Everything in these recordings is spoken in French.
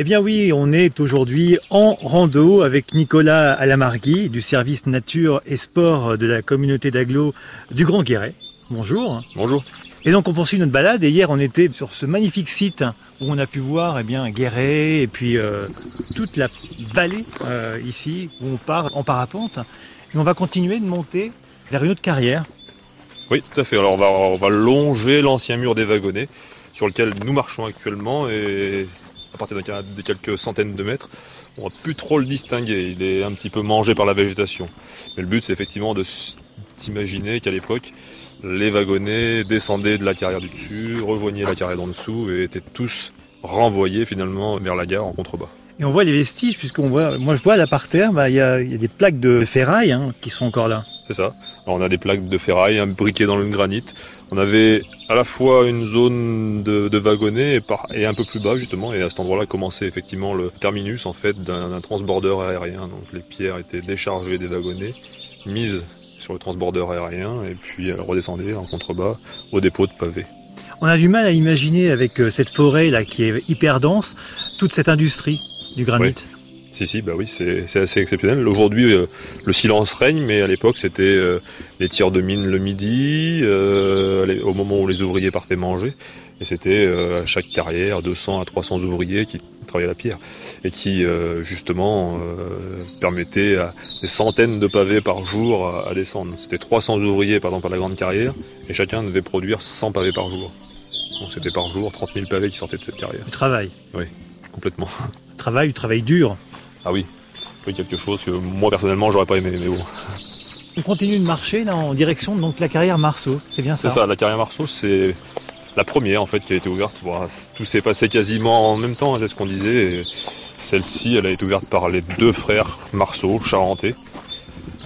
Eh bien oui, on est aujourd'hui en rando avec Nicolas Alamargui du service nature et sport de la communauté d'agglo du Grand Guéret. Bonjour. Bonjour. Et donc on poursuit notre balade et hier on était sur ce magnifique site où on a pu voir eh bien Guéret et puis euh, toute la vallée euh, ici où on part en parapente. Et on va continuer de monter vers une autre carrière. Oui, tout à fait. Alors on va, on va longer l'ancien mur des wagonnets sur lequel nous marchons actuellement et à partir de quelques centaines de mètres, on va plus trop le distinguer. Il est un petit peu mangé par la végétation. Mais le but, c'est effectivement de s'imaginer qu'à l'époque, les wagonnets descendaient de la carrière du dessus, rejoignaient la carrière d'en dessous et étaient tous renvoyés finalement vers la gare en contrebas. Et on voit les vestiges, puisqu'on voit, moi je vois là par terre, bah, il y, a, des plaques de ferraille hein, qui sont encore là. C'est ça. On a des plaques de ferraille imbriquées dans le granit. On avait à la fois une zone de, de wagonnets et, un peu plus bas justement, et à cet endroit-là commençait effectivement le terminus en fait d'un transbordeur aérien. Donc les pierres étaient déchargées des wagonnets, mises sur le transbordeur aérien, et puis elles redescendaient en contrebas au dépôt de pavés. On a du mal à imaginer avec euh, cette forêt là qui est hyper dense, toute cette industrie du granit. Si, si, bah oui, c'est assez exceptionnel. Aujourd'hui, euh, le silence règne, mais à l'époque, c'était euh, les tirs de mine le midi, euh, au moment où les ouvriers partaient manger. Et c'était à chaque carrière 200 à 300 ouvriers qui travaillaient la pierre et qui, justement, permettaient à des centaines de pavés par jour à, descendre. C'était 300 ouvriers, par exemple, à la grande carrière, et chacun devait produire 100 pavés par jour. Donc c'était par jour 30 000 pavés qui sortaient de cette carrière. Du travail. Oui, complètement. Travail, du travail dur. Ah oui, quelque chose que moi personnellement j'aurais pas aimé, mais bon. On continue de marcher là en direction de la carrière Marceau, c'est bien ça C'est ça, la carrière Marceau, c'est la première en fait qui a été ouverte. tout s'est passé quasiment en même temps, c'est ce qu'on disait. Celle-ci, elle a été ouverte par les deux frères Marceau, charentais.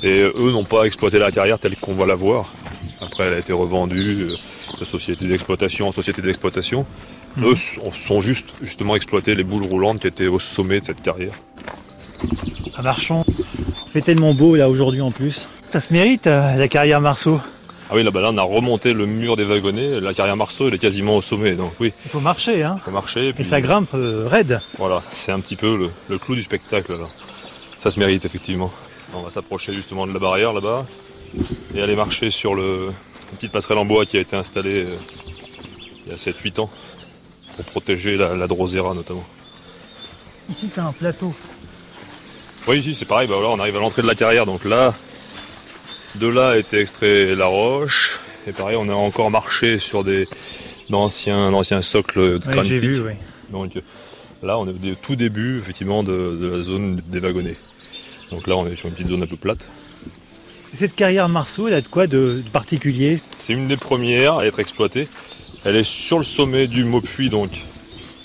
Et eux n'ont pas exploité la carrière telle qu'on va la voir. Après, elle a été revendue euh, de société d'exploitation en société d'exploitation. Mhm. Eux sont juste justement exploité les boules roulantes qui étaient au sommet de cette carrière. À Marchand, fait tellement beau là aujourd'hui en plus. Ça se mérite euh, la carrière Marceau. Ah oui, là, on a remonté le mur des wagonnets. La carrière Marceau, elle est quasiment au sommet. Donc oui. Il faut marcher, hein. Il faut marcher. Et ça grimpe euh, raide. Voilà, c'est un petit peu le, clou du spectacle. Là. Ça se mérite effectivement. On va s'approcher justement de la barrière là-bas et aller marcher sur le, une petite passerelle en bois qui a été installée euh, il y a 7-8 ans pour protéger la, drosera notamment. Ici c'est un plateau. Oui ici c'est pareil, bah on arrive à l'entrée de la carrière, donc là, de là a été extrait la roche, et pareil on a encore marché sur des d'anciens socles de vu, oui. Donc là on est au tout début effectivement de, la zone des wagonnets. Donc là on est sur une petite zone un peu plate. Cette carrière Marceau, elle a de quoi de particulier? C'est une des premières à être exploitée. Elle est sur le sommet du Maupuy, donc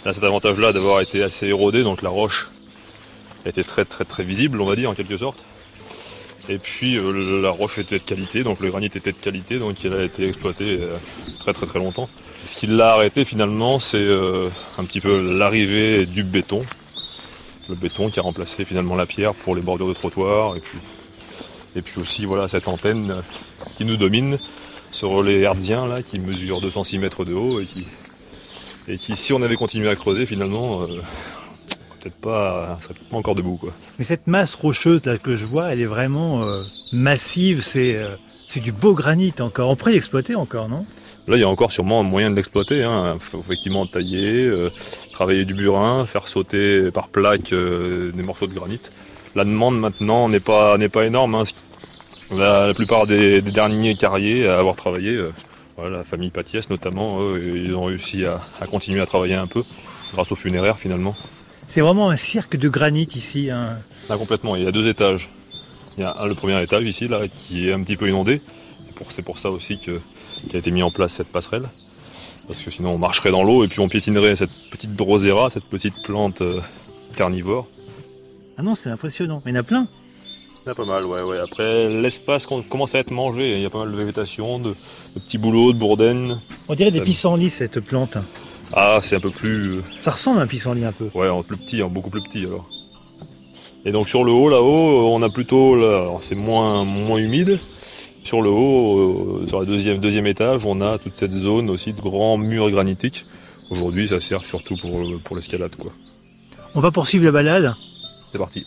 elle a cet avantage-là d'avoir été assez érodée, donc la roche était très très très visible, on va dire en quelque sorte. Et puis euh, la roche était de qualité, donc le granit était de qualité, donc elle a été exploitée euh, très très très longtemps. Ce qui l'a arrêté finalement, c'est euh, un petit peu l'arrivée du béton. Le béton qui a remplacé finalement la pierre pour les bordures de trottoir, et puis, et puis aussi voilà cette antenne qui nous domine ce relais herdien là qui mesure 206 mètres de haut et qui, et qui si on avait continué à creuser finalement, peut-être pas, serait peut-être pas encore debout quoi. Mais cette masse rocheuse là que je vois, elle est vraiment euh, massive, c'est euh, c'est du beau granit encore. On pourrait l'exploiter encore, non? Là, il y a encore sûrement un moyen de l'exploiter. Hein. faut effectivement tailler, travailler du burin, faire sauter par plaque des morceaux de granit. La demande maintenant n'est pas n'est pas énorme. Hein. La, plupart des, derniers carriers à avoir travaillé, euh, la famille Patiès notamment, ils ont réussi à, continuer à travailler un peu grâce aux funéraires finalement. C'est vraiment un cirque de granit ici. Hein. Ah, complètement, il y a deux étages. Il y a le premier étage ici là qui est un petit peu inondé. C'est pour ça aussi qu'a été mis en place cette passerelle. Parce que sinon on marcherait dans l'eau et puis on piétinerait cette petite drosera, cette petite plante euh, carnivore. Ah non, c'est impressionnant. Il y en a plein. Il y a pas mal, ouais, ouais. Après, l'espace commence à être mangé. Il y a pas mal de végétation, de, petits bouleaux, de bourdaines. On dirait des pissenlits, cette plante. Ah, c'est un peu plus. Euh, Ça ressemble à un pissenlit un peu. Ouais, en plus petit, en beaucoup plus petit alors. Et donc sur le haut, là-haut, on a plutôt, là, c'est moins, moins humide. Sur le haut, euh, sur le deuxième, deuxième étage, on a toute cette zone aussi de grands murs granitiques. Aujourd'hui, ça sert surtout pour, pour l'escalade, quoi. On va poursuivre la balade. C'est parti.